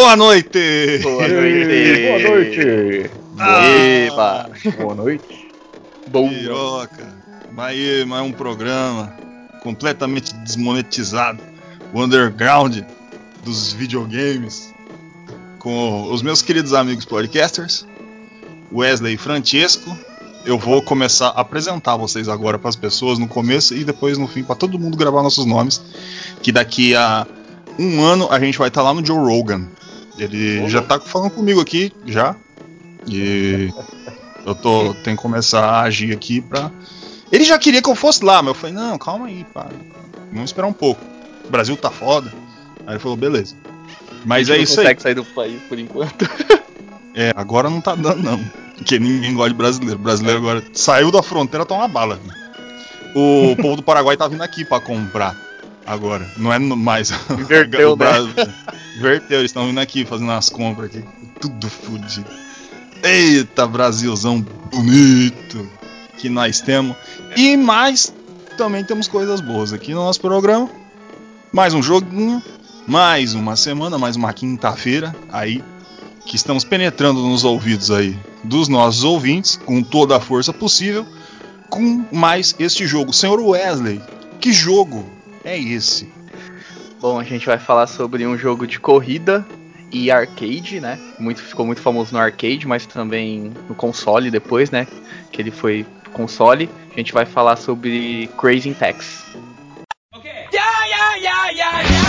Boa noite! Boa noite! Boa noite! Eba! Boa noite! Bom! Piroca! Mais, mais um programa completamente desmonetizado. O underground dos videogames. Com os meus queridos amigos podcasters, Wesley e Francesco. Eu vou começar a apresentar vocês agora para as pessoas no começo e depois no fim para todo mundo gravar nossos nomes. Que daqui a um ano a gente vai estar lá no Joe Rogan. Ele já tá falando comigo aqui, já. E eu tô, tenho que começar a agir aqui pra. Ele já queria que eu fosse lá, mas eu falei, não, calma aí, pá. Vamos esperar um pouco. O Brasil tá foda. Aí ele falou, beleza. Mas é isso não aí. consegue sair do país por enquanto. É, agora não tá dando, não. Porque ninguém gosta de brasileiro. Brasileiro agora saiu da fronteira, tá uma bala. O povo do Paraguai tá vindo aqui pra comprar agora. Não é mais. Inverteu, o Brasil- Inverteu, eles estão vindo aqui fazendo as compras aqui. Tudo fudido. Eita, Brasilzão bonito que nós temos. E mais, também temos coisas boas aqui no nosso programa. Mais um joguinho, mais uma semana, mais uma quinta-feira aí que estamos penetrando nos ouvidos aí dos nossos ouvintes com toda a força possível com mais este jogo. Senhor Wesley, que jogo é esse? Bom, a gente vai falar sobre um jogo de corrida e arcade, né? Muito, ficou muito famoso no arcade, mas também no console depois, né? Que ele foi console. A gente vai falar sobre Crazy Taxi. Day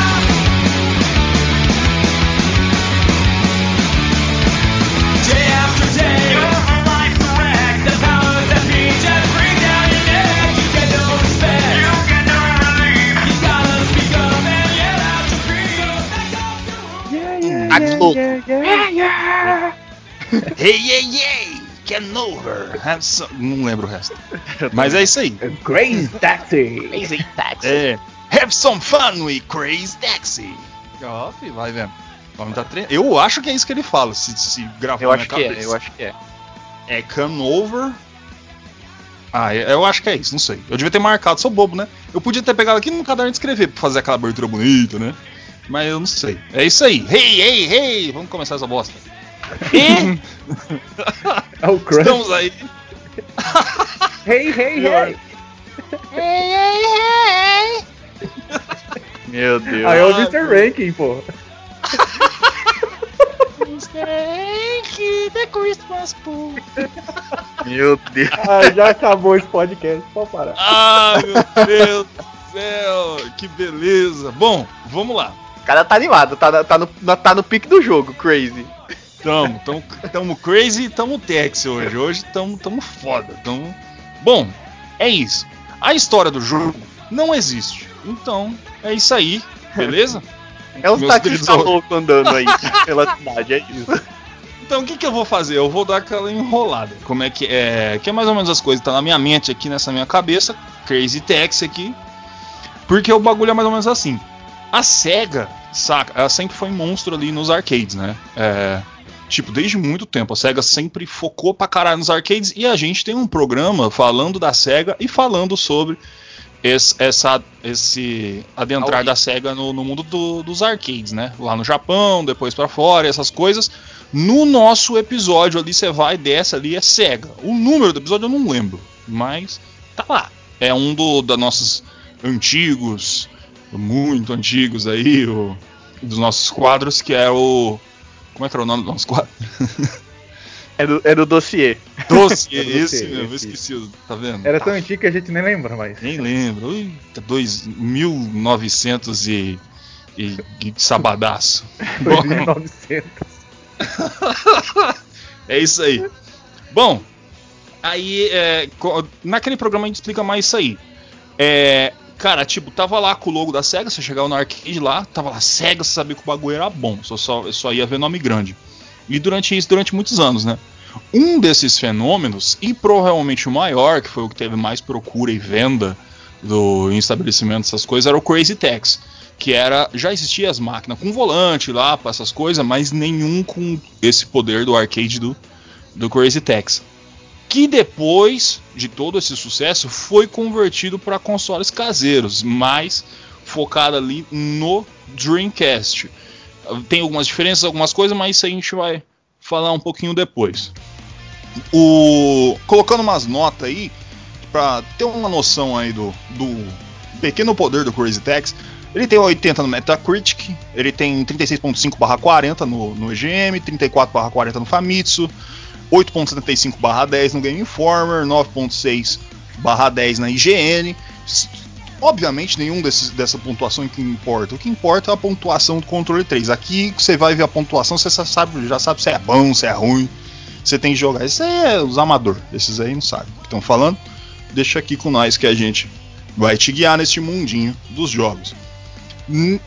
Hey, hey, hey! Can over. Have some... Não lembro o resto. Mas é isso aí. Grace Taxi! Crazy Taxi. É. Have some fun with Crazy Taxi. Ó, filho, vai vendo. O homem tá tre... Eu acho que é isso que ele fala, se, se gravar Eu na acho que é, cabeça. eu acho que é. É come over. Ah, é- eu acho que é isso, não sei. Eu devia ter marcado, sou bobo, né? Eu podia ter pegado aqui no caderno de escrever pra fazer aquela abertura bonita, né? Mas eu não sei. É isso aí. Hey, hey, hey! Vamos começar essa bosta. E É o Crush! estamos aí. Hey, hey, hey! Meu Deus. Aí é o Mr. Rankin, pô! Meu Deus. Ah, já acabou esse podcast, pode parar. Ai, meu Deus do céu! Que beleza! Bom, vamos lá. O cara tá animado, tá, tá, no, tá no pique do jogo, Crazy. Tamo, tamo, tamo crazy e tamo Tex hoje. Hoje tamo, tamo foda. Tamo... Bom, é isso. A história do jogo não existe. Então, é isso aí, beleza? É taxistas queridos- loucos andando aí pela cidade, é isso. Então, o que, que eu vou fazer? Eu vou dar aquela enrolada. Como é que é? Que é mais ou menos as coisas que tá na minha mente aqui, nessa minha cabeça. Crazy Taxi aqui. Porque o bagulho é mais ou menos assim. A SEGA, saca? Ela sempre foi monstro ali nos arcades, né? É, tipo, desde muito tempo. A SEGA sempre focou pra caralho nos arcades. E a gente tem um programa falando da SEGA e falando sobre esse, essa, esse adentrar da SEGA no, no mundo do- dos arcades, né? Lá no Japão, depois pra fora, essas coisas. No nosso episódio ali, você vai, desce ali, é SEGA. O número do episódio eu não lembro, mas tá lá. É um do, da nossos antigos, muito antigos aí, o- dos nossos quadros, que é o. Como é que era o nome do nosso quadro? É do, é do dossiê. Doce, É esse dossiê, mesmo, eu esse. esqueci, tá vendo? Era tão antigo que a gente nem lembra mais. Nem lembro. Ui, tá dois, 1900 e, e, e sabadaço. Bom, 2900. é isso aí. Bom, aí é, naquele programa a gente explica mais isso aí. É, Cara, tipo, tava lá com o logo da SEGA, você chegava no arcade lá, tava lá SEGA, você sabia que o bagulho era bom, só, só, só ia ver nome grande. E durante isso, durante muitos anos, né? Um desses fenômenos, e provavelmente o maior, que foi o que teve mais procura e venda do em estabelecimento essas coisas, era o Crazy Taxi. Que era. Já existia as máquinas com volante lá essas coisas, mas nenhum com esse poder do arcade do, do Crazy Taxi. Que depois de todo esse sucesso foi convertido para consoles caseiros, mais focado ali no Dreamcast. Tem algumas diferenças, algumas coisas, mas isso a gente vai falar um pouquinho depois. O colocando umas notas aí para ter uma noção aí do, do pequeno poder do Crazy Taxi. Ele tem 80 no Metacritic, ele tem 36.5/40 no, no EGM, 34/40 no Famitsu, 8.75/10 no Game Informer, 9.6/10 na IGN. Obviamente, nenhum desses, dessa pontuação que importa. O que importa é a pontuação do controle 3. Aqui você vai ver a pontuação, você já sabe, já sabe se é bom, se é ruim. Você tem que jogar. Isso é os amadores. Esses aí não sabem o que estão falando. Deixa aqui com nós que a gente vai te guiar neste mundinho dos jogos.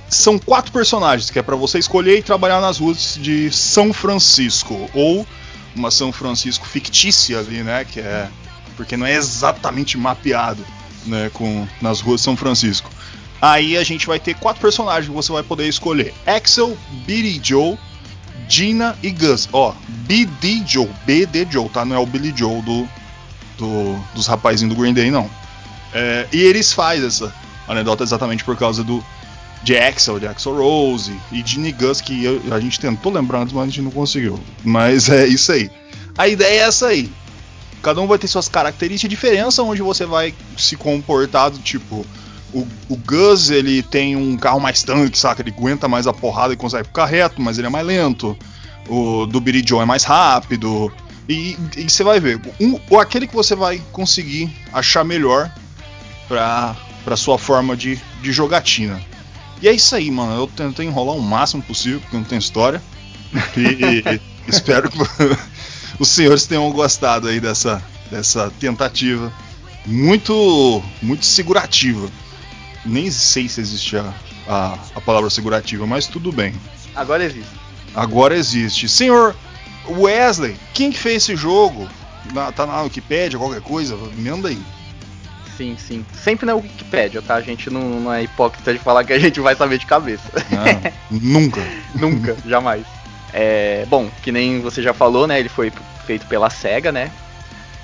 São quatro personagens que é para você escolher e trabalhar nas ruas de São Francisco ou uma São Francisco fictícia ali, né? Que é porque não é exatamente mapeado, né? Com nas ruas de São Francisco. Aí a gente vai ter quatro personagens que você vai poder escolher: Axel, Billy Joe, Gina e Gus. Ó, BD Joe, BD Joe, tá? Não é o Billy Joe do, do dos rapazinhos do Green Day, não. É, e eles fazem essa anedota exatamente por causa do de Axel, de Axel Rose e Ginny Gus, que eu- a gente tentou lembrar antes, mas a gente não conseguiu. Mas é isso aí. A ideia é essa aí. Cada um vai ter suas características de diferença, onde você vai se comportar do tipo. O, o Gus ele tem um carro mais tanque, saca? Ele aguenta mais a porrada e consegue ficar reto, mas ele é mais lento. O do Billy Joe é mais rápido. E, e você vai ver. Um, ou aquele que você vai conseguir achar melhor pra, pra sua forma de, de jogatina. E é isso aí, mano. Eu tentei enrolar o máximo possível, porque não tem história. E espero que os senhores tenham gostado aí dessa, dessa tentativa. Muito, muito segurativa. Nem sei se existe a, a, a palavra segurativa, mas tudo bem. Agora existe. Agora existe. Senhor Wesley, quem que fez esse jogo? Na- tá na Wikipedia, qualquer coisa? Me manda aí. Sim, sim. Sempre na Wikipédia, tá? A gente não, não é hipócrita de falar que a gente vai saber de cabeça. Não, nunca. Nunca, jamais. É, bom, que nem você já falou, né? Ele foi feito pela SEGA, né?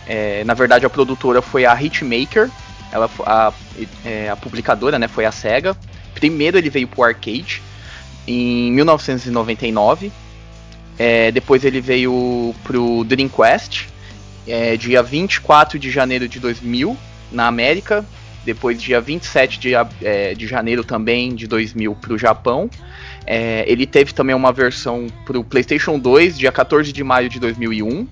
É, na verdade, a produtora foi a Hitmaker. Ela, a, é, a publicadora, né? Foi a SEGA. Primeiro ele veio pro arcade em 1999. É, depois ele veio pro Dreamcast, é, dia 24 de janeiro de 2000, na América. Depois, dia 27 de, é, de janeiro também de 2000 pro Japão. É, ele teve também uma versão pro PlayStation 2, dia 14 de maio de 2001.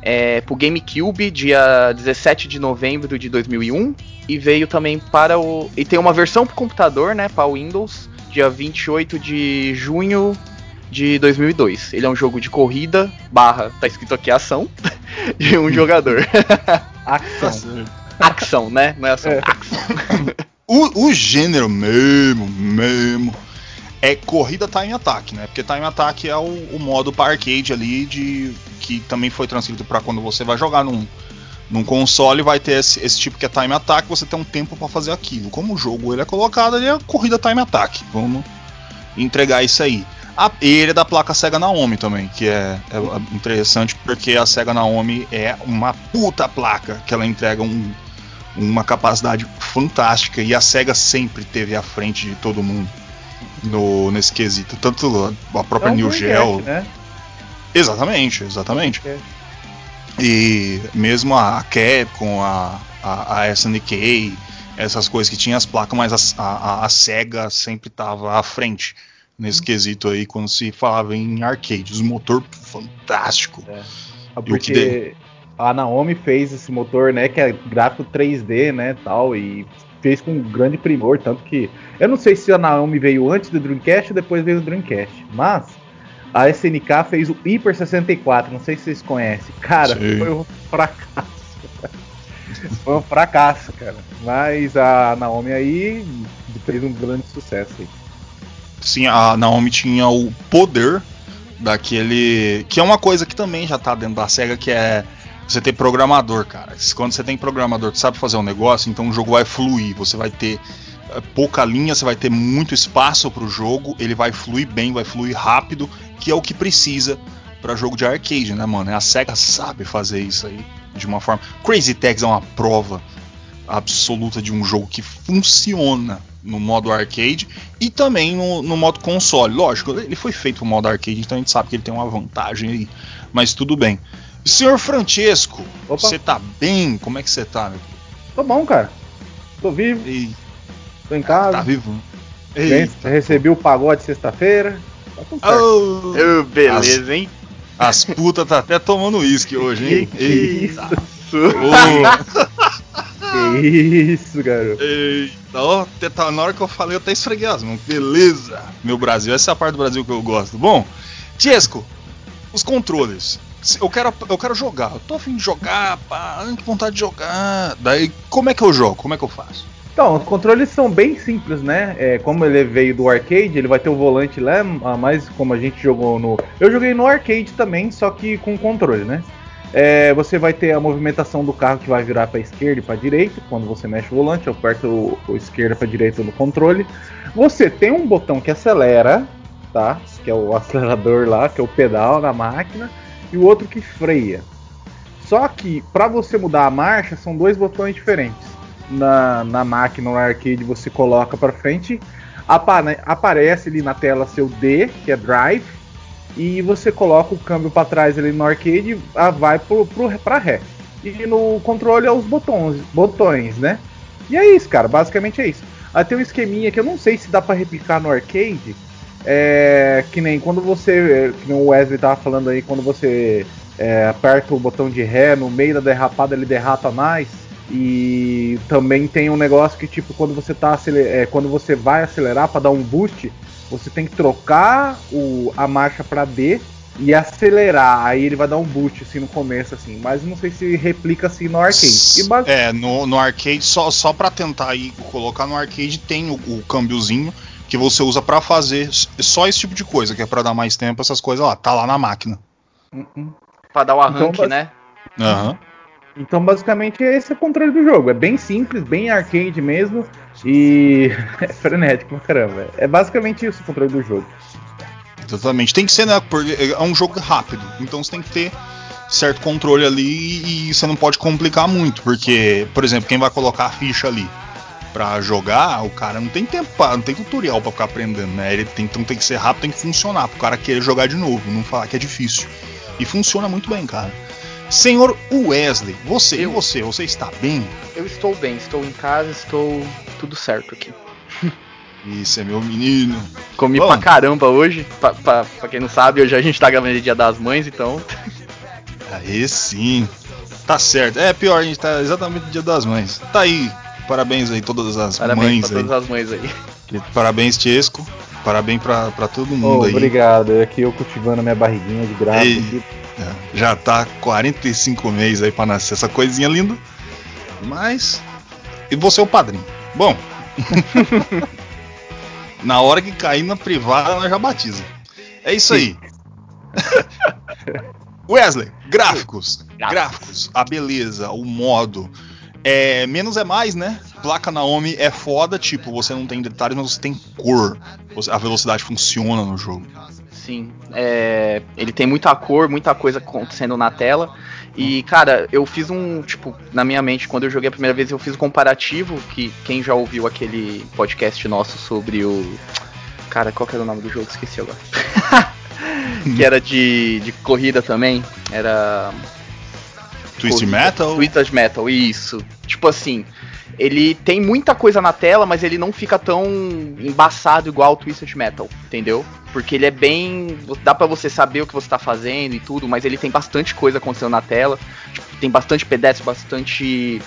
É, pro GameCube, dia 17 de novembro de 2001. E veio também para o. E tem uma versão pro computador, né? Para o Windows, dia 28 de junho de 2002. Ele é um jogo de corrida, barra, tá escrito aqui ação, de um jogador. Ação. Ação, né? Não é ação, É. ação. O, o gênero mesmo, mesmo, é corrida time attack, né? Porque time attack é o, o modo para arcade ali de que também foi transcrito para quando você vai jogar num, num console vai ter esse, esse tipo que é time attack, você tem um tempo para fazer aquilo. Como o jogo ele é colocado, ele é corrida time attack. Vamos entregar isso aí. A, ele é da placa Sega Naomi também, que é, é interessante porque a Sega Naomi é uma puta placa que ela entrega um, uma capacidade fantástica e a Sega sempre teve à frente de todo mundo no, nesse quesito. Tanto a própria É New Geo. né? Exatamente, exatamente. Dreamcast. E mesmo a Capcom, a, a, a SNK, essas coisas que tinham as placas, mas a, a, a Sega sempre estava à frente nesse quesito aí quando se falava em arcades. Um motor fantástico. O que Porque a Naomi fez esse motor, né, que é gráfico 3D, né, tal, e fez com grande primor, tanto que eu não sei se a Naomi veio antes do Dreamcast ou depois veio o Dreamcast, mas a SNK fez o Hyper 64, não sei se vocês conhecem. Cara, Sim. foi um fracasso. Foi um fracasso, cara. Mas a Naomi aí fez um grande sucesso aí. Sim, a Naomi tinha o poder daquele. Que é uma coisa que também já tá dentro da SEGA, que é você ter programador, cara. Quando você tem programador que sabe fazer um negócio, então o jogo vai fluir. Você vai ter eh, pouca linha, você vai ter muito espaço pro jogo, ele vai fluir bem, vai fluir rápido, que é o que precisa para jogo de arcade, né, mano? A SEGA sabe fazer isso aí de uma forma. Crazy Taxi é uma prova absoluta de um jogo que funciona no modo arcade e também no, no modo console. Lógico, ele foi feito no modo arcade, então a gente sabe que ele tem uma vantagem aí, mas tudo bem. Senhor Francesco, Opa. você tá bem? Como é que você tá, meu? Tô bom, cara. Tô vivo, Ei, tô em casa. tá vivo? Bem, recebi o pagode sexta-feira. Tá tudo certo. Oh, beleza, hein? as putas tá até tomando uísque hoje, hein? Que Eita. isso? Ô, Que isso, garoto. Eita, tá- na hora que eu falei eu até esfreguei as mãos. Beleza, meu Brasil, essa é a parte do Brasil que eu gosto. Bom, Tiesco, os controles. Eu quero, eu quero jogar, eu tô afim de jogar, pá, que vontade de jogar. Daí, como é que eu jogo? Como é que eu faço? Então, os controles são bem simples, né? É, como ele veio do arcade, ele vai ter o volante lá, ah, mas como a gente jogou no. Eu joguei no arcade também, só que com controle, né? É, você vai ter a movimentação do carro que vai virar para esquerda e para direita quando você mexe o volante, aperta o, o esquerda para direita no controle. Você tem um botão que acelera, tá? Que é o acelerador lá, que é o pedal na máquina, e o outro que freia. Só que para você mudar a marcha são dois botões diferentes. Na, na máquina no arcade você coloca para frente, apare- aparece ali na tela seu D, que é drive, e você coloca o câmbio para trás ali no arcade, ah, vai pro, pro, pra ré. E no controle é os botões, botões, né? E é isso, cara, basicamente é isso. Aí tem um esqueminha que eu não sei se dá para replicar no arcade, é, que nem quando você, que nem o Wesley tava falando aí, quando você é, aperta o botão de ré no meio da derrapada ele derrapa mais. E também tem um negócio que tipo quando você tá é, quando você vai acelerar para dar um boost, você tem que trocar o, a marcha para D e acelerar. Aí ele vai dar um boost assim no começo assim, mas não sei se replica assim no arcade. E bas- É, no, no arcade, só, só pra tentar aí colocar no arcade, tem o, o câmbiozinho que você usa pra fazer só esse tipo de coisa, que é pra dar mais tempo, essas coisas lá, tá lá na máquina. Hum, hum. Pra dar o arranque, Então, né? Aham. Então, basicamente, esse é o controle do jogo. É bem simples, bem arcade mesmo. E é frenético pra caramba. É basicamente isso o controle do jogo. Exatamente. Tem que ser, né? Porque é um jogo rápido. Então você tem que ter certo controle ali e você não pode complicar muito. Porque, por exemplo, quem vai colocar a ficha ali pra jogar, o cara não tem tempo, pra, não tem tutorial pra ficar aprendendo, né? Ele tem, então tem que ser rápido, tem que funcionar. Pro cara querer jogar de novo, não falar que é difícil. E funciona muito bem, cara. Senhor Wesley, você, e Eu. você, você está bem? Eu estou bem, estou em casa, estou tudo certo aqui. Isso é meu menino. Comi Bom. pra caramba hoje. Pra, pra, pra quem não sabe, hoje a gente tá gravando Dia das Mães, então. Aí sim. Tá certo. É pior, a gente tá exatamente no dia das mães. Tá aí. Parabéns aí, todas as Parabéns mães pra aí. todas as mães aí. Parabéns, Tiesco. Parabéns pra, pra todo mundo Oh, aí. obrigado. Aqui eu cultivando a minha barriguinha de. Ei. aqui. É, Já tá 45 meses aí pra nascer essa coisinha linda. Mas. E você é o padrinho. Bom. na hora que cair na privada, nós já batiza. É isso aí. Wesley, gráficos. Gráficos, a beleza, o modo. É, menos é mais, né? Placa Naomi é foda, tipo, você não tem detalhes, mas você tem cor. Você- A velocidade funciona no jogo. Sim, é, ele tem muita cor, muita coisa acontecendo na tela. E, cara, eu fiz um, tipo, na minha mente, quando eu joguei a primeira vez, eu fiz um comparativo, que quem já ouviu aquele podcast nosso sobre o... Cara, qual que era o nome do jogo? Esqueci agora. que era de, de corrida também. Era... Twisted. Metal. Twisted Metal, isso. Tipo assim, ele tem muita coisa na tela, mas ele não fica tão embaçado igual o Twisted Metal, entendeu? Porque ele é bem. dá pra você saber o que você tá fazendo e tudo, mas ele tem bastante coisa acontecendo na tela. Tipo, tem bastante pedestre, bastante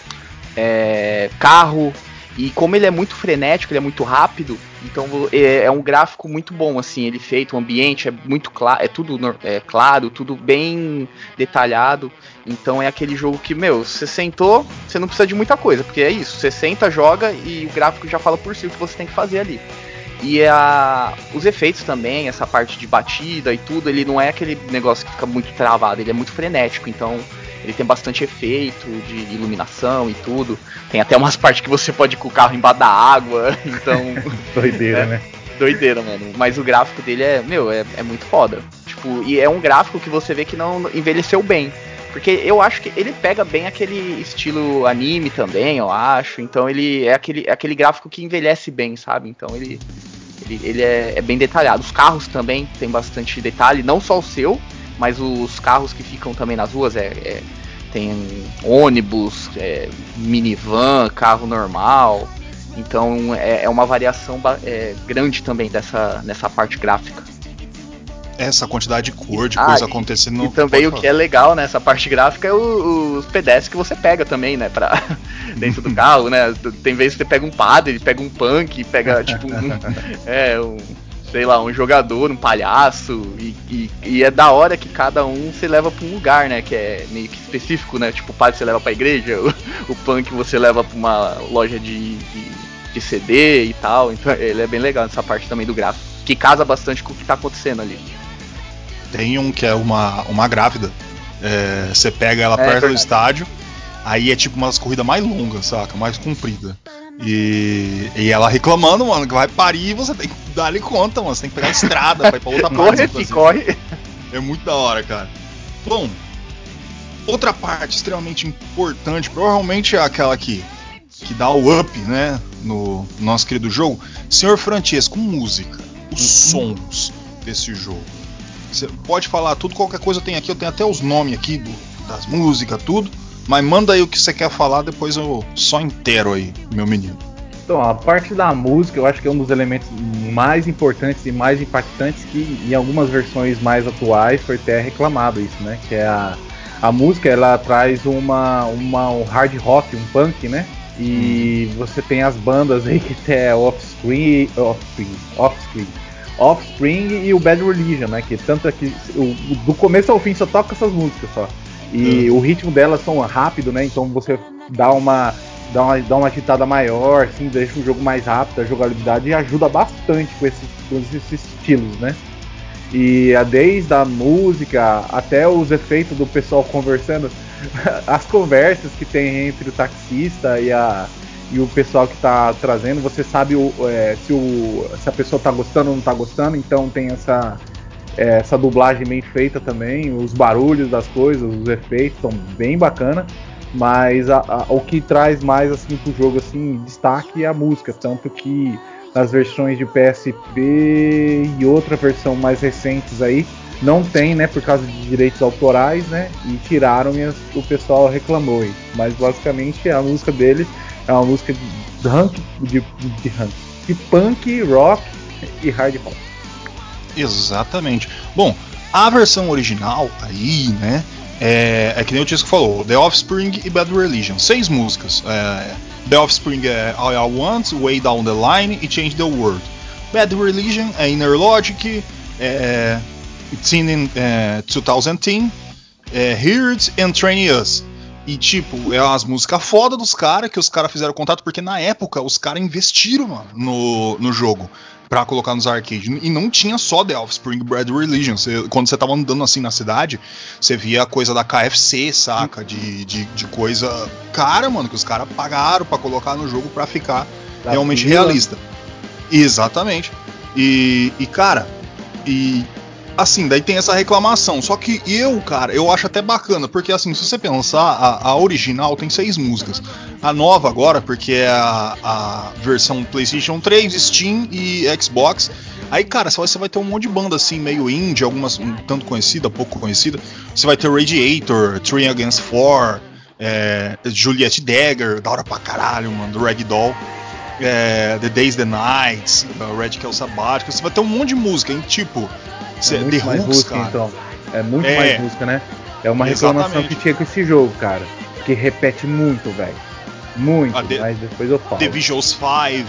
é, carro. E como ele é muito frenético, ele é muito rápido, então é, é um gráfico muito bom, assim, ele feito, o ambiente é muito claro, é tudo é claro, tudo bem detalhado. Então é aquele jogo que, meu, você sentou, você não precisa de muita coisa, porque é isso, você senta, joga e o gráfico já fala por si o que você tem que fazer ali. E a, os efeitos também, essa parte de batida e tudo, ele não é aquele negócio que fica muito travado, ele é muito frenético, então ele tem bastante efeito de iluminação e tudo. Tem até umas partes que você pode ir com o carro embaixo da água, então Doideira, É. né? doideira, mano. Mas o gráfico dele é, meu, é, é muito foda. Tipo, e é um gráfico que você vê que não envelheceu bem. Porque eu acho que ele pega bem aquele estilo anime também, eu acho. Então ele é aquele, é aquele gráfico que envelhece bem, sabe? Então ele, ele, ele é, é bem detalhado. Os carros também tem bastante detalhe, não só o seu, mas os carros que ficam também nas ruas é, é- tem ônibus, é, minivan, carro normal. Então é, é uma variação é, grande também dessa nessa parte gráfica. Essa quantidade de cor, de Ah, coisa e- acontecendo. e também o que é legal nessa parte gráfica é o- os pedestres que você pega também, né? Pra, dentro do carro, né? Tem vezes que você pega um padre, pega um punk, pega tipo um. É, um. Sei lá, um jogador, um palhaço, e, e- e é da hora que cada um você leva pra um lugar, né? Que é meio que específico, né? Tipo, o padre você leva pra igreja, o, o punk você leva pra uma loja de, de, de CD e tal. Então ele é bem legal nessa parte também do gráfico. Que casa bastante com o que tá acontecendo ali. Tem um que é uma, uma grávida. É, você pega ela É, perto do estádio, aí é tipo uma das corridas mais longas, saca? Mais comprida. E, e ela reclamando, mano, que vai parir e você tem que dar-lhe conta, mano. Você tem que pegar a estrada pra ir pra outra parte. Corre, corre. É muito da hora, cara. Bom, outra parte extremamente importante, provavelmente é aquela que, que dá o up, né, no nosso querido jogo. Senhor Francesco, música, os sons desse jogo. Você pode falar tudo, qualquer coisa tenho aqui, eu tenho até os nomes aqui do- das músicas, tudo. Mas manda aí o que você quer falar, depois eu só inteiro aí, meu menino. Então, a parte da música, eu acho que é um dos elementos mais importantes e mais impactantes que em algumas versões mais atuais foi até reclamado isso, né? Que é a, a música, ela traz uma, uma um hard rock, um punk, né? E você tem as bandas aí que tem a Offspring, Offspring, Offspring, Offspring e o Bad Religion, né? Que tanto é que o, do começo ao fim só toca essas músicas só. E o ritmo delas são rápido, né? Então você dá uma dá uma, dá uma agitada maior, assim, deixa o jogo mais rápido, a jogabilidade ajuda bastante com esses, com esses estilos, né? E a- desde a música até os efeitos do pessoal conversando, as conversas que tem entre o taxista e, a, e o pessoal que tá trazendo, você sabe o, é, se, o, se a pessoa tá gostando ou não tá gostando, então tem essa, é, essa dublagem bem feita também, os barulhos das coisas, os efeitos são bem bacana. Mas a- a- o que traz mais assim pro jogo assim destaque é a música, tanto que nas versões de PSP e outra versão mais recentes aí não tem, né, por causa de direitos autorais, né, e tiraram e o pessoal reclamou. Mas basicamente a música deles é uma música de rank, de, de, rank, de punk, rock e hard rock. Exatamente. Bom, a versão original aí, né? É, é que nem o Tisco falou, The Offspring e Bad Religion. Seis músicas. É, The Offspring é All I Want, Way Down the Line e Change the World. Bad Religion é Inner Logic, é, It's in é, 2010, é, It and Train Us. E tipo, é umas músicas foda dos caras que os caras fizeram contato, porque na época os caras investiram mano, no, no jogo pra colocar nos arcades. E não tinha só The Offspring Bad Religion. Você- quando você tava andando assim na cidade, você via coisa da KFC, saca? De, de, de coisa cara, mano, que os caras pagaram pra colocar no jogo pra ficar Da realmente fila. realista. Exatamente. E, e cara, e assim, daí tem essa reclamação. Só que eu, cara, eu acho até bacana, porque assim, se você pensar, a, a original tem seis músicas. A nova agora, porque é a, a versão PlayStation 3, Steam e Xbox. Aí, cara, você vai, ter um monte de banda assim, meio indie, algumas um tanto conhecida, pouco conhecida. Você vai ter Radiator, Three Against Four, é, Juliette Dagger, da hora pra caralho, mano, do Ragdoll. É, the Days, The Nights, uh, Radical Sabbatic. Você vai ter um monte de música, hein? Tipo, É muito The mais Hooks, música, cara. então. É muito É. mais música, né? É uma reclamação Exatamente. que tinha com esse jogo, cara. Que repete muito, velho. Muito, Ah, de- mas depois eu falo. The Visuals 5,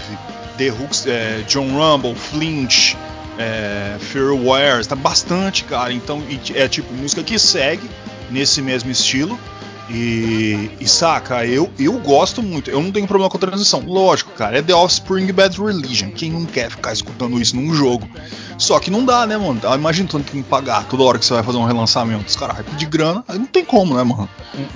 The Hooks, é, John Rumble, Flinch, é, Fairwares, tá bastante, cara. Então, é tipo música que segue nesse mesmo estilo. E, e saca, eu, eu gosto muito, eu não tenho problema com a transição. Lógico, cara, é The Offspring Bad Religion. Quem não quer ficar escutando isso num jogo? Só que não dá, né, mano? Ah, Imagina tanto que tem que pagar toda hora que você vai fazer um relançamento. Os caras vai pedir grana, não tem como, né, mano?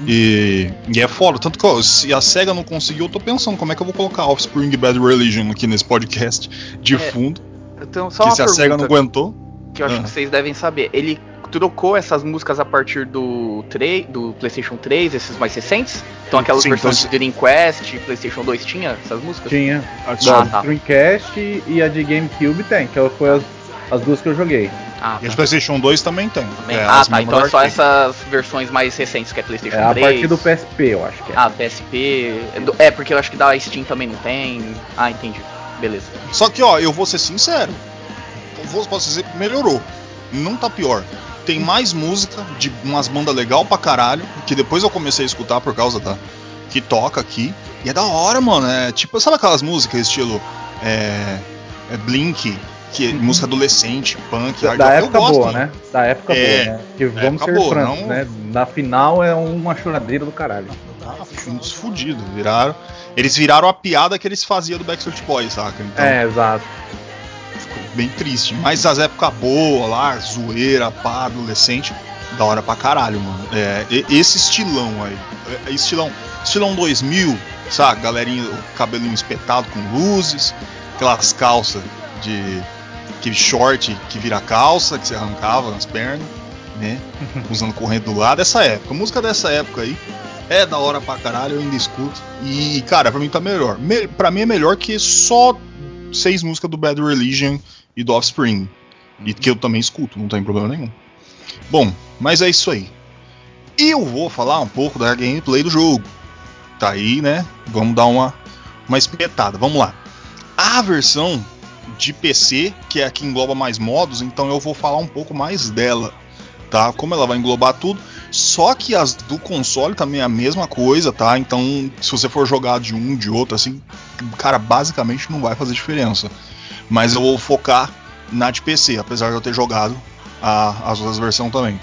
E, e é foda. Tanto que ó, se a SEGA não conseguiu, eu tô pensando como é que eu vou colocar Offspring Bad Religion aqui nesse podcast de É, fundo. Então, só Que uma se a SEGA não aguentou. que eu acho Ah. que vocês devem saber. Ele trocou essas músicas a partir do, 3, do PlayStation 3, esses mais recentes? Então aquelas Sim, versões então- de Dream Quest, PlayStation 2 tinha essas músicas? Tinha. Ah, Da tá. Dreamcast e a de GameCube tem, que foi as, as duas que eu joguei. Ah, E a de tá. PlayStation 2 também tem. Também- É, ah, tá. Então é só arcade. essas versões mais recentes, que é PlayStation É a 3. partir do PSP, eu acho que é. Ah, PSP. é É, porque eu acho que da Steam também não tem. Ah, entendi. Beleza. Só que, ó, eu vou ser sincero. Eu vou- posso dizer que melhorou. Não tá pior. Tem mais música de umas bandas legal pra caralho. Que depois eu comecei a escutar por causa da. Que toca aqui. E é da hora, mano. É tipo, sabe aquelas músicas estilo. É. é Blink, que é música adolescente, punk, Da, da época gosto, boa, né? Da época É, boa, né? Que vamos ser boa, francos, não- né? Na final é uma choradeira do caralho. Ah, uns fudidos, viraram. Eles viraram a piada que eles faziam do Backstreet Boys, saca? Então, É, exato. Bem triste. Mas as épocas boas lá, zoeira, pá, adolescente, da hora pra caralho, mano. É, esse estilão aí. é, é estilão, estilão 2000, sabe? Galerinha, cabelinho espetado com luzes, aquelas calças de. aquele short que vira calça, que você arrancava nas pernas, né? Usando corrente do lado. Essa época, música dessa época aí. É da hora pra caralho, eu ainda escuto. E, cara, pra mim tá melhor. Me, pra mim é melhor que só seis músicas do Bad Religion e do Offspring. E que eu também escuto, não tem problema nenhum. Bom, mas é isso aí. E eu vou falar um pouco da gameplay do jogo. Tá aí, né? Vamos dar uma, uma espetada. Vamos lá. A versão de PC, que é a que engloba mais modos, então eu vou falar um pouco mais dela. Tá? Como ela vai englobar tudo. Só que as do console também é a mesma coisa, tá? Então, se você for jogar de um, de outro, assim, cara, basicamente não vai fazer diferença. Mas eu vou focar na de PC, apesar de eu ter jogado a- as outras versões também.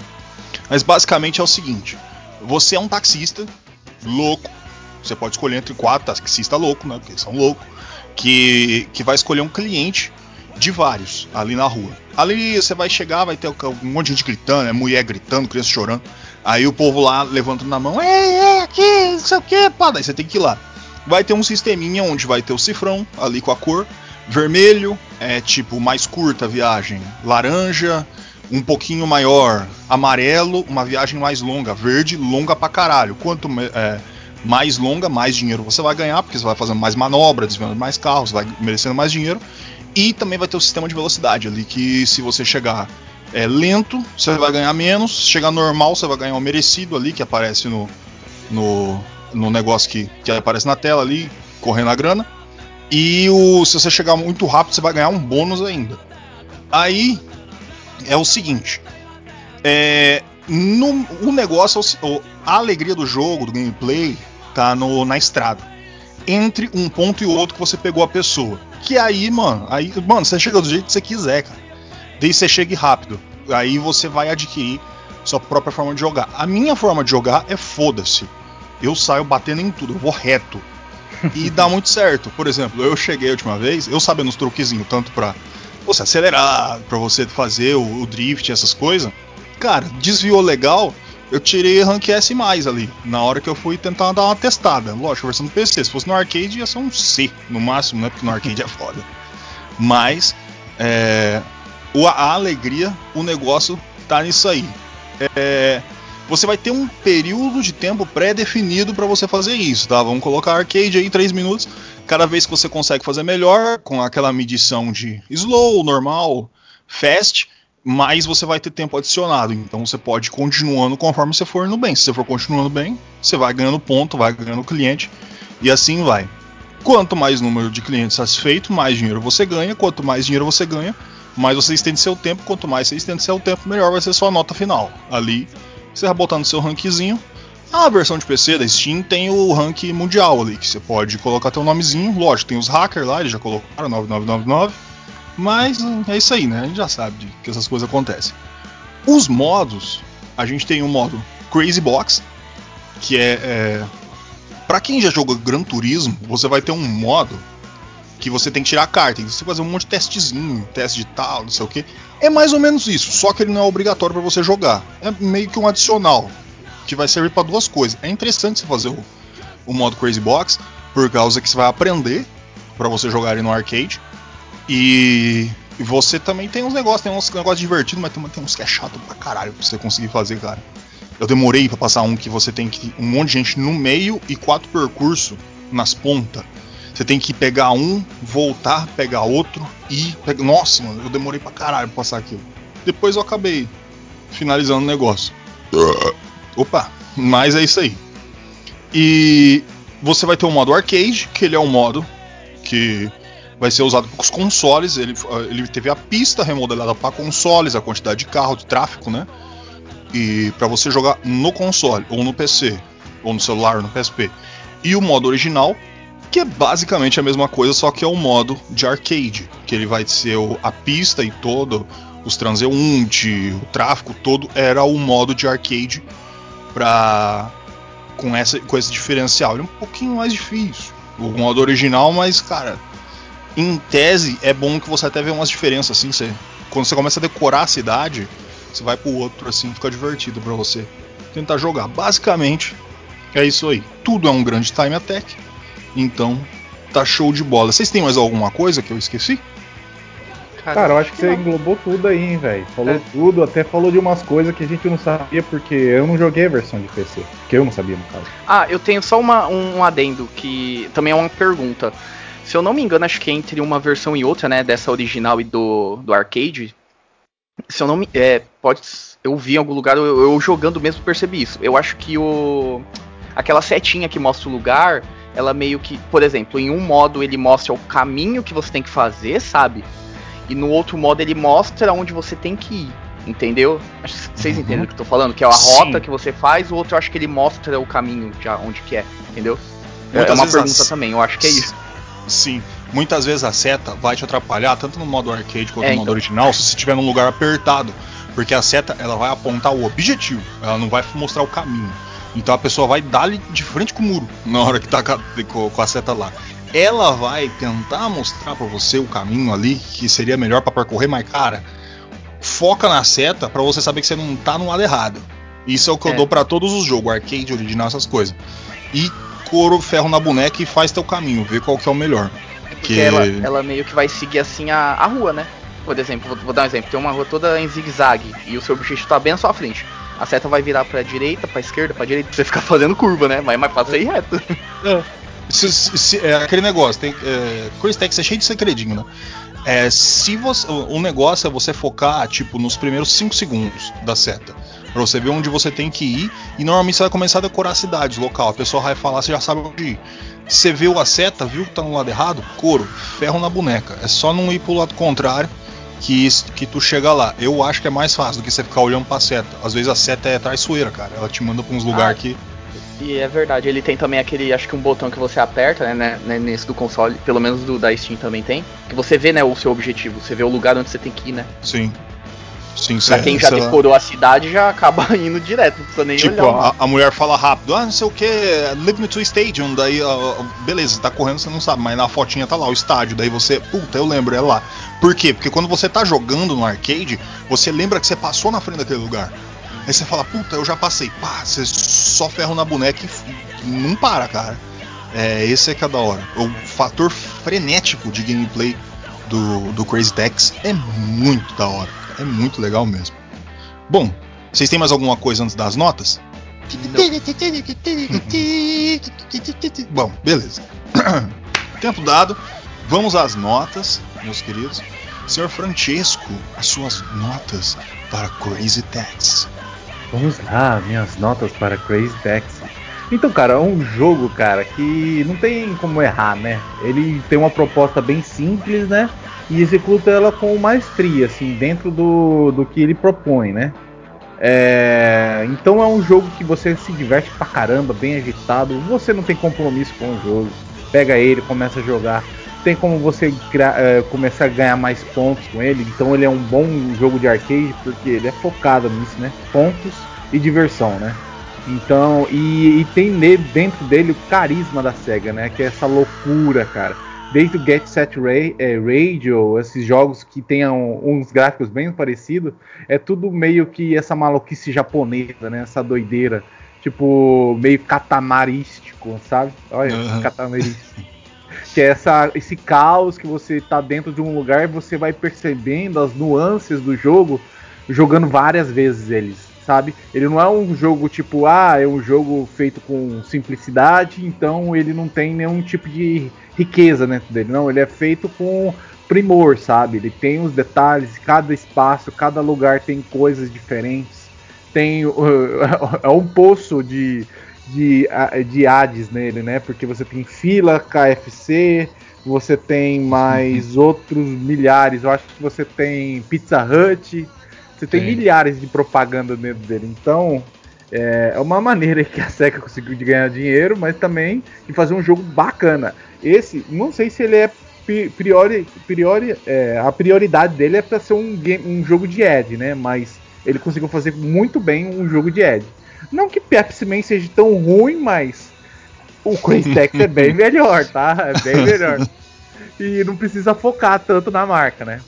Mas basicamente é o seguinte: você é um taxista louco. Você pode escolher entre quatro taxistas loucos, né? Porque eles são loucos. Que, que vai escolher um cliente de vários ali na rua. Ali você vai chegar, vai ter um monte de gente gritando, é mulher gritando, criança chorando. Aí o povo lá levantando na mão, ei, ei, aqui, não sei o que, pá, daí você tem que ir lá. Vai ter um sisteminha onde vai ter o cifrão ali com a cor. Vermelho é tipo mais curta a viagem. Laranja, um pouquinho maior. Amarelo, uma viagem mais longa. Verde, longa pra caralho. Quanto é, mais longa, mais dinheiro você vai ganhar, porque você vai fazendo mais manobra, desviando mais carros, vai merecendo mais dinheiro. E também vai ter o sistema de velocidade ali, que se você chegar é, lento, você vai ganhar menos. Se chegar normal, você vai ganhar o merecido ali, que aparece no, no, no negócio que, que aparece na tela ali, correndo a grana. E o, se você chegar muito rápido, você vai ganhar um bônus ainda. Aí é o seguinte: é, no, o negócio, é a alegria do jogo, do gameplay, tá no, na estrada. Entre um ponto e outro que você pegou a pessoa. Que aí, mano, aí, mano, você chega do jeito que você quiser, cara. Desde que você chegue rápido. Aí você vai adquirir sua própria forma de jogar. A minha forma de jogar é foda-se. Eu saio batendo em tudo, eu vou reto. E dá muito certo. Por exemplo, eu cheguei a última vez, eu sabendo os truquezinhos, tanto pra você acelerar, pra você fazer o, o drift, essas coisas. Cara, desviou legal, eu tirei rank S mais ali. Na hora que eu fui tentar dar uma testada. Lógico, versão do PC. Se fosse no arcade ia ser um C no máximo, né? Porque no arcade é foda. Mas é, a alegria, o negócio tá nisso aí. É, você vai ter um período de tempo pré-definido para você fazer isso, tá? Vamos colocar arcade aí 3 minutos. Cada vez que você consegue fazer melhor, com aquela medição de slow, normal, fast, mais você vai ter tempo adicionado. Então você pode continuando conforme você for indo bem. Se você for continuando bem, você vai ganhando ponto, vai ganhando cliente e assim vai. Quanto mais número de clientes satisfeito, mais dinheiro você ganha. Quanto mais dinheiro você ganha, mais você estende seu tempo. Quanto mais você estende seu tempo, melhor vai ser sua nota final. Ali você vai botando seu rankzinho A versão de PC da Steam tem o rank mundial ali, que você pode colocar teu nomezinho. Lógico, tem os hackers lá, eles já colocaram 9999. Mas é isso aí, né? A gente já sabe que essas coisas acontecem. Os modos, a gente tem o modo Crazy Box, que é, é para quem já jogou Gran Turismo, você vai ter um modo que você tem que tirar a carta, você fazer um monte de testezinho, teste de tal, não sei o que. É mais ou menos isso, só que ele não é obrigatório para você jogar. É meio que um adicional que vai servir para duas coisas. É interessante você fazer o, o modo Crazy Box, por causa que você vai aprender para você jogar ele no arcade. E, você também tem uns negócios, tem uns negócios divertidos, mas também tem uns que é chato pra caralho pra você conseguir fazer, cara. Eu demorei pra passar um que você tem que. um monte de gente no meio e quatro percursos nas pontas. Você tem que pegar um, voltar, pegar outro e. Pega... Nossa, mano, eu demorei pra caralho pra passar aquilo. Depois eu acabei finalizando o negócio. Opa, mas é isso aí. E você vai ter o modo arcade, que ele é um modo que vai ser usado para os consoles. Ele, ele teve a pista remodelada para consoles, a quantidade de carro, de tráfego, né? E para você jogar no console, ou no PC, ou no celular, ou no PSP. E o modo original, que é basicamente a mesma coisa, só que é o modo de arcade, que ele vai ser o- a pista e todo, os transeunte, o tráfego todo, era o modo de arcade pra, com, essa, com esse diferencial. Ele é um pouquinho mais difícil, o modo original, mas cara, em tese é bom que você até vê umas diferenças assim, você, quando você começa a decorar a cidade, você vai pro outro assim, fica divertido pra você tentar jogar. Basicamente é isso aí. Tudo é um grande time attack. Então, tá show de bola. Vocês têm mais alguma coisa que eu esqueci? Cara, eu acho que você não. englobou tudo aí, hein, velho. Falou É. tudo, até falou de umas coisas que a gente não sabia, porque eu não joguei a versão de PC. Que eu não sabia, no caso. Ah, eu tenho só uma, um adendo que também é uma pergunta. Se eu não me engano, acho que entre uma versão e outra, né, dessa original e do, do arcade, se eu não me. É, pode. Eu vi em algum lugar, eu, eu jogando mesmo percebi isso. Eu acho que o. Aquela setinha que mostra o lugar, ela meio que. Por exemplo, em um modo ele mostra o caminho que você tem que fazer, sabe? E no outro modo ele mostra onde você tem que ir. Entendeu? Acho que Vocês Uhum. entendem o que eu tô falando? Que é a Sim. rota que você faz, o outro eu acho que ele mostra o caminho já onde que é, entendeu? É Muitas uma pergunta as- também, eu acho que é isso. Sim. Muitas vezes a seta vai te atrapalhar, tanto no modo arcade quanto É, no modo então. original, se você estiver num lugar apertado. Porque a seta ela vai apontar o objetivo, ela não vai mostrar o caminho. Então a pessoa vai dar de frente com o muro na hora que tá com a- seta lá. Ela vai tentar mostrar pra você o caminho ali que seria melhor pra percorrer, mas cara, foca na seta pra você saber que você não tá no lado errado. Isso é o que eu É. dou pra todos os jogos, arcade, original, essas coisas. E couro ferro na boneca e faz teu caminho, vê qual que é o melhor. Porque Que- ela, ela meio que vai seguir assim a, a rua, né? Por exemplo, vou, vou dar um exemplo, tem uma rua toda em zigue-zague e o seu objetivo tá bem à sua frente. A seta vai virar pra direita, pra esquerda, pra direita, pra você ficar fazendo curva, né? Mas é mais fácil ir reto. Se- se- se- é aquele negócio, tem, é, Taxi é cheio de segredinho, né? É, se você, o negócio é você focar tipo nos primeiros 5 segundos da seta, Pra você ver onde você tem que ir e normalmente você vai começar a decorar a cidade, o local. A pessoa vai falar, você já sabe onde ir. Você viu a seta, viu que tá no lado errado? Couro, ferro na boneca. É só não ir pro lado contrário que, que tu chega lá. Eu acho que é mais fácil do que você ficar olhando pra seta. Às vezes a seta é traiçoeira, cara. Ela te manda pra uns lugares Ah, que. E é verdade, ele tem também aquele, acho que um botão que você aperta, né, né, né, nesse do console, pelo menos do da Steam também tem, que você vê, né, o seu objetivo, você vê o lugar onde você tem que ir, né? Sim. Sim, Pra quem já decorou a cidade, já acaba indo direto, não precisa nem Tipo, olhar. o mapa. a, a mulher fala rápido, ah, não sei o que, live me to stadium, daí, ó, beleza, tá correndo, você não sabe, mas na fotinha tá lá o estádio, daí você, puta, eu lembro, é lá. Por quê? Porque quando você tá jogando no arcade, você lembra que você passou na frente daquele lugar. Aí você fala, puta, eu já passei, pá, você só ferro na boneca e não para, cara. É, esse é que é da hora. O fator frenético de gameplay do, do Crazy Taxi é muito da hora, cara, é muito legal mesmo. Bom, vocês têm mais alguma coisa antes das notas? Bom, beleza. Tempo dado, vamos às notas, meus queridos. Senhor Francesco, as suas notas para Crazy Taxi. Vamos lá, minhas notas para Crazy Taxi. Então, cara, é um jogo, cara, que não tem como errar, né? Ele tem uma proposta bem simples, né? E executa ela com maestria, assim, dentro do, do que ele propõe, né? É, então é um jogo que você se diverte pra caramba, bem agitado. Você não tem compromisso com o jogo. Pega ele, começa a jogar. Tem como você é, começar a ganhar mais pontos com ele. Então ele é um bom jogo de arcade porque ele é focado nisso, né? Pontos e diversão, né? Então, e, e tem ne- dentro dele o carisma da SEGA, né? Que é essa loucura, cara. Desde o Get Set Ra é, Radio, esses jogos que tenham uns gráficos bem parecidos, é tudo meio que essa maluquice japonesa, né? Essa doideira. Tipo, meio catamarístico, sabe? Olha, Aham. catamarístico. Que é essa, esse caos que você tá dentro de um lugar e você vai percebendo as nuances do jogo jogando várias vezes eles, sabe? Ele não é um jogo tipo, ah, é um jogo feito com simplicidade, então ele não tem nenhum tipo de riqueza dentro dele. Não, ele é feito com primor, sabe? Ele tem os detalhes, cada espaço, cada lugar tem coisas diferentes. Tem uh, é um poço de, de, de Hades nele, né? Porque você tem fila, KFC, você tem mais outros milhares. Eu acho que você tem Pizza Hut, você tem milhares de propaganda dentro dele. Então, é é uma maneira que a SEGA conseguiu de ganhar dinheiro, mas também de fazer um jogo bacana. Esse, não sei se ele é pri- priori, priori é, a prioridade dele é para ser um, game, um jogo de Ed, né? Mas ele conseguiu fazer muito bem um jogo de Ed. Não que Pepsi Man seja tão ruim, mas o Crazy Taxi é bem melhor, tá? É bem melhor. E não precisa focar tanto na marca, né?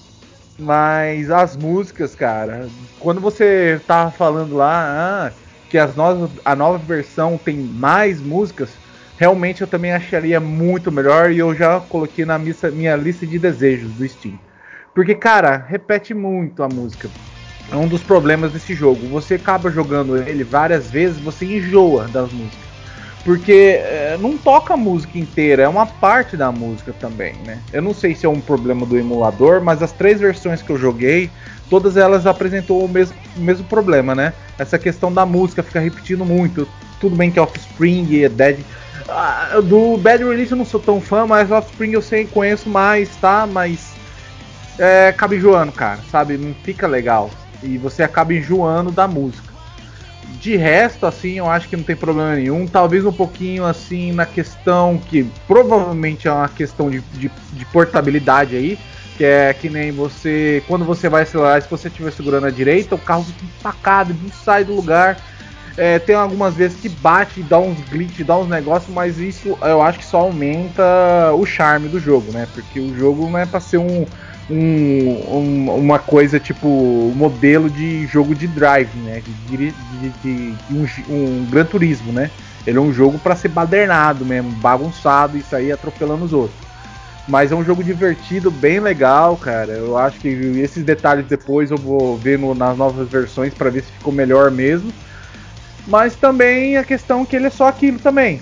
Mas as músicas, cara, quando você tava falando lá ah, que as novas, a nova versão tem mais músicas, realmente eu também acharia muito melhor e eu já coloquei na missa- minha lista de desejos do Steam. Porque, cara, repete muito a música. É um dos problemas desse jogo. Você acaba jogando ele várias vezes, você enjoa das músicas. Porque é, não toca a música inteira, é uma parte da música também, né? Eu não sei se é um problema do emulador, mas as três versões que eu joguei, todas elas apresentou o mesmo, o mesmo problema, né? Essa questão da música fica repetindo muito. Tudo bem que Offspring e Dead. Ah, do Bad Release eu não sou tão fã, mas Offspring eu sei, conheço mais, tá? Mas é, enjoando, cara, sabe? Não fica legal. E você acaba enjoando da música. De resto, assim, eu acho que não tem problema nenhum. Talvez um pouquinho, assim, na questão que provavelmente é uma questão de, de, de portabilidade aí. Que é que nem você. Quando você vai acelerar, se você estiver segurando a direita, o carro fica empacado, não sai do lugar. É, tem algumas vezes que bate, dá uns glitch, dá uns negócios, mas isso eu acho que só aumenta o charme do jogo, né? Porque o jogo não é pra ser um, um- um- uma coisa tipo modelo de jogo de drive, né? De, de- de- de um, um Gran Turismo, né? Ele é um jogo pra ser badernado mesmo, bagunçado e sair atropelando os outros. Mas é um jogo divertido, bem legal, cara. Eu acho que esses detalhes depois eu vou ver no- nas novas versões pra ver se ficou melhor mesmo. Mas também a questão que ele é só aquilo também.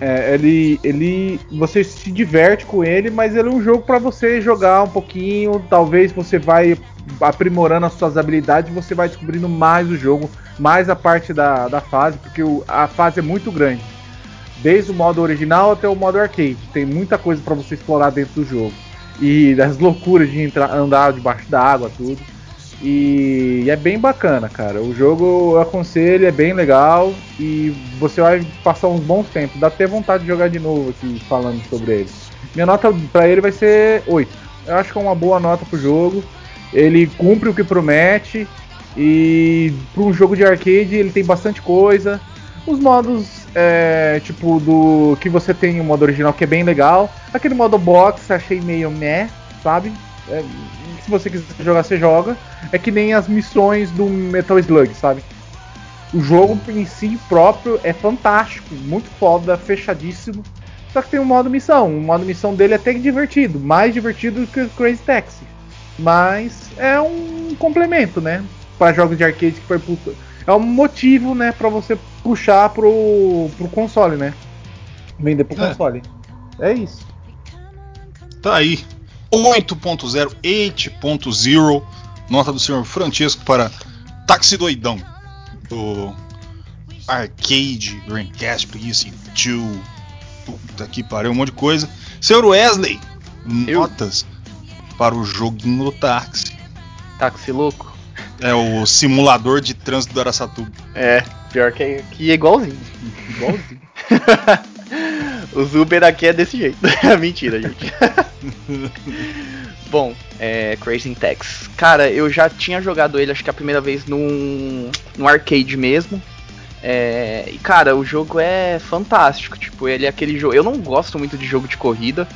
É, ele, ele, você se diverte com ele, mas ele é um jogo para você jogar um pouquinho. Talvez você vai aprimorando as suas habilidades, você vai descobrindo mais o jogo, mais a parte da, da fase, porque o- a fase é muito grande. Desde o modo original até o modo arcade, tem muita coisa para você explorar dentro do jogo. E das loucuras de entrar, andar debaixo da água, tudo. E é bem bacana, cara. O jogo eu aconselho, é bem legal e você vai passar uns bons tempos. Dá até vontade de jogar de novo aqui falando sobre ele. Minha nota pra ele vai ser 8. Eu acho que é uma boa nota pro jogo. Ele cumpre o que promete e para um jogo de arcade ele tem bastante coisa. Os modos, é, tipo, do que você tem o modo original que é bem legal. Aquele modo box achei meio meh, sabe? É, se você quiser jogar, você joga. É que nem as missões do Metal Slug, sabe? O jogo em si próprio é fantástico, muito foda, fechadíssimo. Só que tem um modo missão. O modo missão dele é até que divertido, mais divertido que o Crazy Taxi. Mas é um complemento, né? Para jogos de arcade que foi puto. É um motivo, né, para você puxar pro, pro console, né? Vender pro É. console. É isso. Tá aí. 8.0, 8.0. Nota do senhor Francesco para Taxi Doidão. Do Arcade Dreamcast PlayStation 2. Puta que pariu, um monte de coisa. Senhor Wesley, Eu? notas para o joguinho do táxi. Táxi louco. É o simulador de trânsito do Araçatuba. É, pior que é, que é igualzinho. Igualzinho. Os Uber aqui é desse jeito. Mentira, gente. Bom, é, Crazy Taxi. Cara, eu já tinha jogado ele, acho que a primeira vez num, num arcade mesmo. É, e cara, o jogo é fantástico. Tipo, ele é aquele jogo. Eu não gosto muito de jogo de corrida,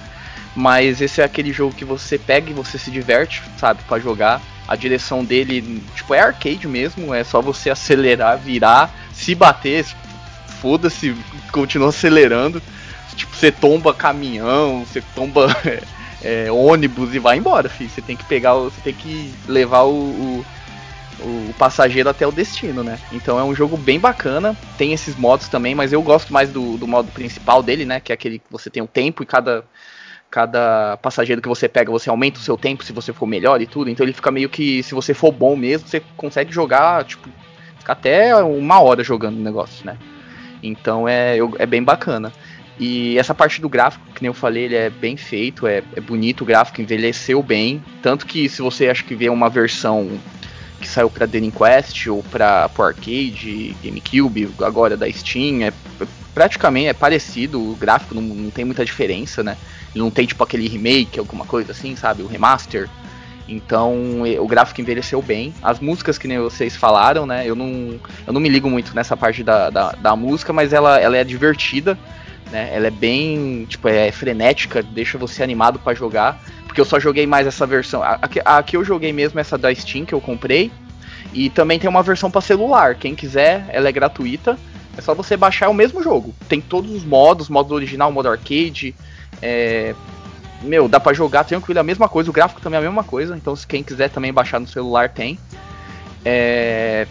mas esse é aquele jogo que você pega e você se diverte, sabe, pra jogar. A direção dele, tipo, é arcade mesmo, é só você acelerar, virar, se bater, foda-se, continua acelerando. Tipo, você tomba caminhão, você tomba é, ônibus e vai embora, filho. Você tem que pegar, você tem que levar o, o, o passageiro até o destino, né? Então é um jogo bem bacana. Tem esses modos também, mas eu gosto mais do, do modo principal dele, né? Que é aquele que você tem um tempo e cada cada passageiro que você pega, você aumenta o seu tempo se você for melhor e tudo. Então ele fica meio que, se você for bom mesmo, você consegue jogar, tipo, ficar até uma hora jogando o negócio, né? Então é, eu- é bem bacana. E essa parte do gráfico, que nem eu falei, ele é bem feito, é, é bonito o gráfico, envelheceu bem. Tanto que se você acha que vê uma versão que saiu pra Dream Quest ou pra pro arcade, GameCube, agora da Steam, é praticamente é parecido, o gráfico não, não tem muita diferença, né? Ele não tem tipo aquele remake, alguma coisa assim, sabe? O remaster. Então o gráfico envelheceu bem. As músicas que nem vocês falaram, né? Eu não, eu não me ligo muito nessa parte da, da, da música, mas ela, ela é divertida. Né? Ela é bem, tipo, é frenética, deixa você animado pra jogar. Porque eu só joguei mais essa versão. A, a, a que eu joguei mesmo é essa da Steam que eu comprei. E também tem uma versão pra celular. Quem quiser, ela é gratuita. É só você baixar o mesmo jogo. Tem todos os modos, modo original, modo arcade. É, Meu, dá pra jogar tranquilo, é a mesma coisa. O gráfico também é a mesma coisa. Então, se quem quiser também baixar no celular, tem. É,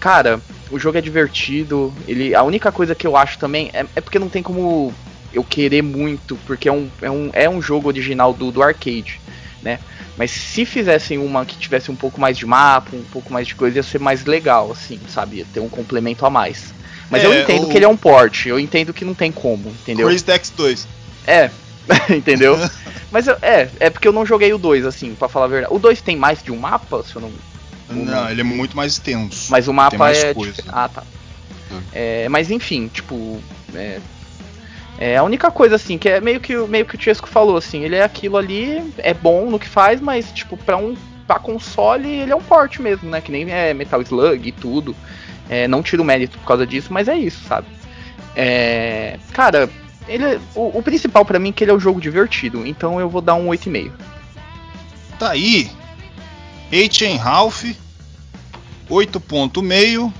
Cara, o jogo é divertido. Ele, a única coisa que eu acho também é, é porque não tem como eu querer muito, porque é um, é um, é um jogo original do, do arcade, né? Mas se fizessem uma que tivesse um pouco mais de mapa, um pouco mais de coisa, ia ser mais legal, assim, sabe? Ia ter um complemento a mais. Mas eu É, entendo o- que ele é um port, eu entendo que não tem como, entendeu? Crazy Taxi 2. É, entendeu? Mas eu- é, é porque eu não joguei o 2, assim, pra falar a verdade. O 2 tem mais de um mapa, se eu não. Não, ele é muito mais extenso. Mas o mapa é. coisa. dif- Ah, tá. É, mas enfim, tipo. É, é a única coisa assim, que é meio que, o- meio que o Chesco falou, assim, ele é aquilo ali, é bom no que faz, mas tipo, pra um. Pra console, ele é um port mesmo, né? Que nem é Metal Slug e tudo. É, não tiro mérito por causa disso, mas é isso, sabe? É, cara, ele, o, o principal pra mim é que ele é um jogo divertido, então eu vou dar um 8,5. Tá aí. H Half 8.5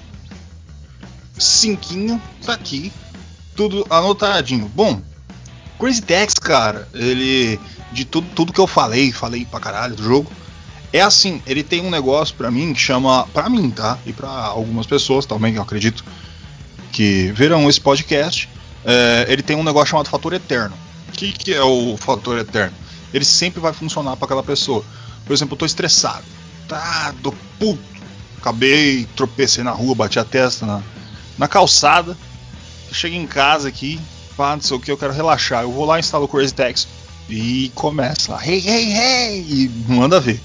cinquinho, tá aqui. Tudo anotadinho. Bom, Crazy Taxi, cara, ele de tudo, tudo que eu falei, falei pra caralho do jogo. É assim, ele tem um negócio pra mim que chama, Pra mim, tá? E pra algumas pessoas também, eu acredito que verão esse podcast, é, ele tem um negócio chamado fator eterno. O que, que é o fator eterno? Ele sempre vai funcionar pra aquela pessoa. Por exemplo, eu tô estressado. Tá, tô puto. Acabei, tropecei na rua, bati a testa na, na calçada. Cheguei em casa aqui, pá, não sei o que, eu quero relaxar. Eu vou lá, instalo o Crazy Taxi e começa lá, hey, hey, hey, e manda ver.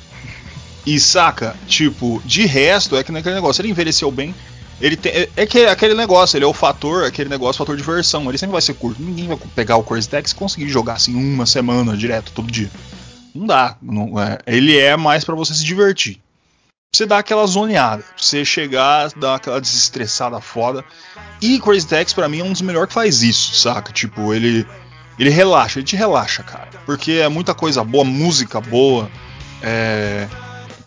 E saca, tipo, de resto, é que naquele negócio, ele envelheceu bem. Ele tem, é, é que é aquele negócio, ele é o fator, aquele negócio, fator de diversão. Ele sempre vai ser curto. Ninguém vai pegar o Crazy Taxi e conseguir jogar assim uma semana direto, todo dia. Não dá. Não, é, ele é mais pra você se divertir. Você dar aquela zoneada. Você chegar, dar aquela desestressada foda. E Crazy Taxi pra mim é um dos melhores que faz isso, saca? Tipo, ele. Ele relaxa, ele te relaxa, cara. Porque é muita coisa boa, música boa, é.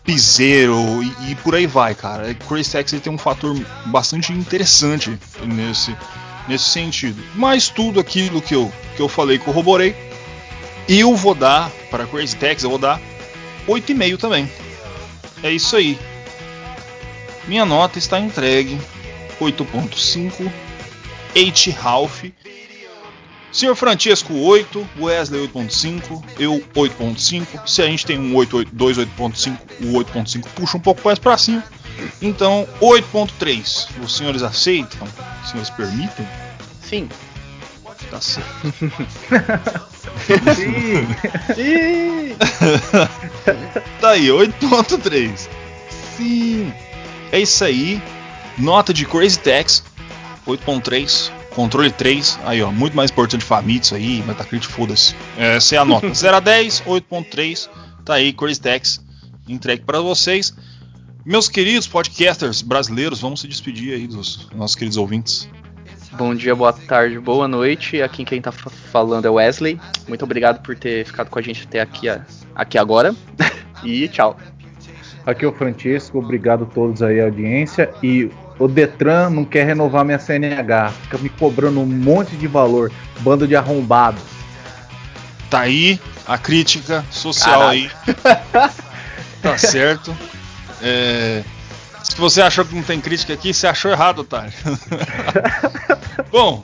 Piseiro e, e por aí vai, cara. Crazy Taxi tem um fator bastante interessante nesse, nesse sentido. Mas tudo aquilo que eu, que eu falei, corroborei. Eu vou dar, para Crazy Taxi, eu vou dar 8,5 também. É isso aí. Minha nota está entregue. 8.5. 8 Ralph. Senhor Francesco 8, Wesley 8.5, eu 8.5. Se a gente tem um 8, 8, 2 8.5, o 8.5 puxa um pouco mais para cima. Então 8.3. Os senhores aceitam? Os senhores permitem? Sim. Tá certo. Sim. Sim. Tá aí, 8.3. Sim. É isso aí. Nota de Crazy Tax 8.3. Controle 3. Aí, ó. Muito mais importante Famitsu aí. Metacritic, foda-se. Essa é a nota. 0 a 10, 8.3. Tá aí, Crazy Tax. Entregue para vocês. Meus queridos podcasters brasileiros, vamos se despedir aí dos nossos queridos ouvintes. Bom dia, boa tarde, boa noite. Aqui quem tá fa- falando é Wesley. Muito obrigado por ter ficado com a gente até aqui, aqui agora. e tchau. Aqui é o Francisco, obrigado a todos aí, a audiência. E o Detran não quer renovar minha CNH, fica me cobrando um monte de valor, bando de arrombado. Tá aí a crítica social Caralho. aí. tá certo. É, Se você achou que não tem crítica aqui, você achou errado, otário. Bom,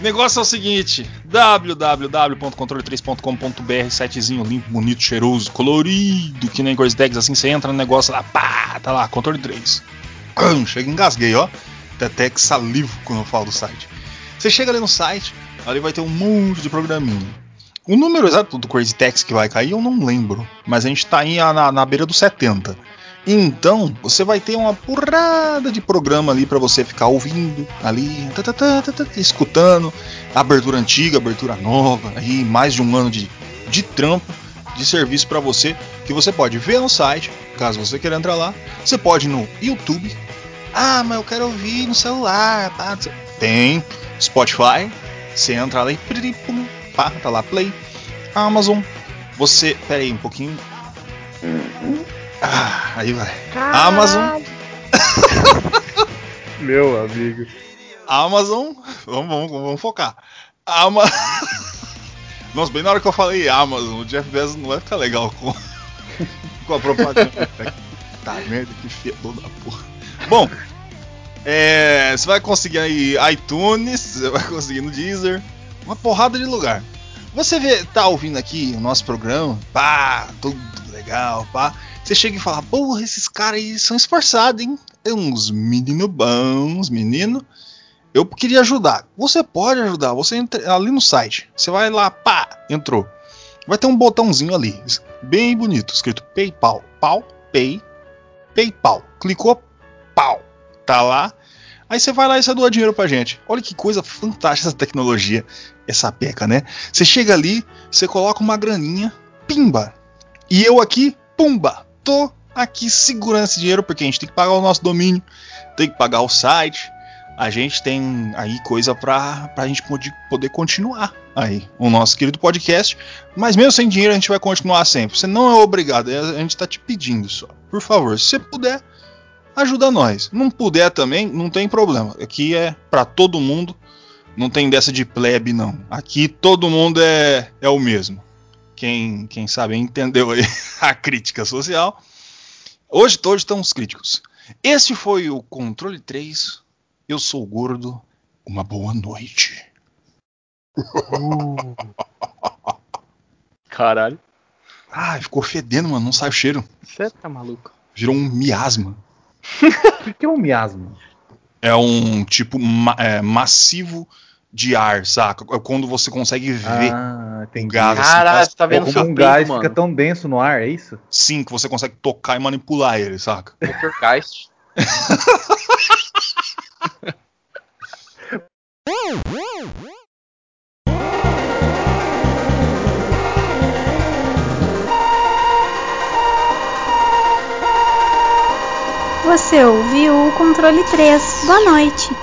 negócio é o seguinte: www.controle3.com.br, sitezinho limpo, bonito, cheiroso, colorido, que nem Crazy Tags, assim você entra no negócio lá, pá, tá lá, controle 3. Chega, engasguei, ó. Até que salivo quando eu falo do site. Você chega ali no site, ali vai ter um monte de programinha. O número exato do Crazy Tax que vai cair eu não lembro, mas a gente tá aí na, na beira dos 70. Então, você vai ter uma porrada de programa ali para você ficar ouvindo ali, tá, tá, tá, escutando, abertura antiga, abertura nova, aí mais de um ano de, de trampo, de serviço para você, que você pode ver no site, caso você queira entrar lá. Você pode no YouTube. Ah, mas eu quero ouvir no celular. Tem Spotify. Você entra lá e pá, tá lá Play. Amazon. Você, pera aí um pouquinho. Ah, aí vai. Amazon, Meu amigo. Amazon, vamos, vamos, vamos focar. Ama... Nossa, bem na hora que eu falei Amazon, o Jeff Bezos não vai ficar legal com, com a propaganda. tá, merda, que fedor da porra. Bom, é, você vai conseguir aí iTunes, você vai conseguir no Deezer, uma porrada de lugar. Você vê, tá ouvindo aqui o nosso programa, pá, tudo legal, pá. Você chega e fala, porra, esses caras aí são esforçados, hein? É uns menino bons, menino. Eu queria ajudar. Você pode ajudar. Você entra ali no site. Você vai lá, pá, entrou. Vai ter um botãozinho ali, bem bonito, escrito PayPal. Pau, Pay, PayPal. Clicou, pau. Tá lá. Aí você vai lá e você doa dinheiro pra gente. Olha que coisa fantástica essa tecnologia, essa peca, né? Você chega ali, você coloca uma graninha, pimba. E eu aqui, pumba. Tô aqui segurando esse dinheiro porque a gente tem que pagar o nosso domínio, tem que pagar o site. A gente tem aí coisa pra, pra gente poder, continuar aí o nosso querido podcast. Mas mesmo sem dinheiro a gente vai continuar sempre. Você não é obrigado, é- a gente tá te pedindo só. Por favor, se você puder, ajuda nós. Não puder também, não tem problema. Aqui é pra todo mundo. Não tem dessa de plebe, não. Aqui todo mundo é, é o mesmo. Quem, quem sabe entendeu aí a crítica social. Hoje todos estamos críticos. Este foi o Controle 3. Eu sou o Gordo. Uma boa noite. Caralho. Ah, ficou fedendo, mano. Não sai o cheiro. Você tá maluco? Virou um miasma. O que é um miasma? É um tipo ma- é, massivo de ar, saca? É quando você consegue ver Ah, entendi. gás. assim, Caralho, você tá vendo Como seu um gás mano. fica tão denso no ar, é isso? Sim, que você consegue tocar e manipular ele, saca? Poltergeist. Você ouviu o controle 3. Boa noite.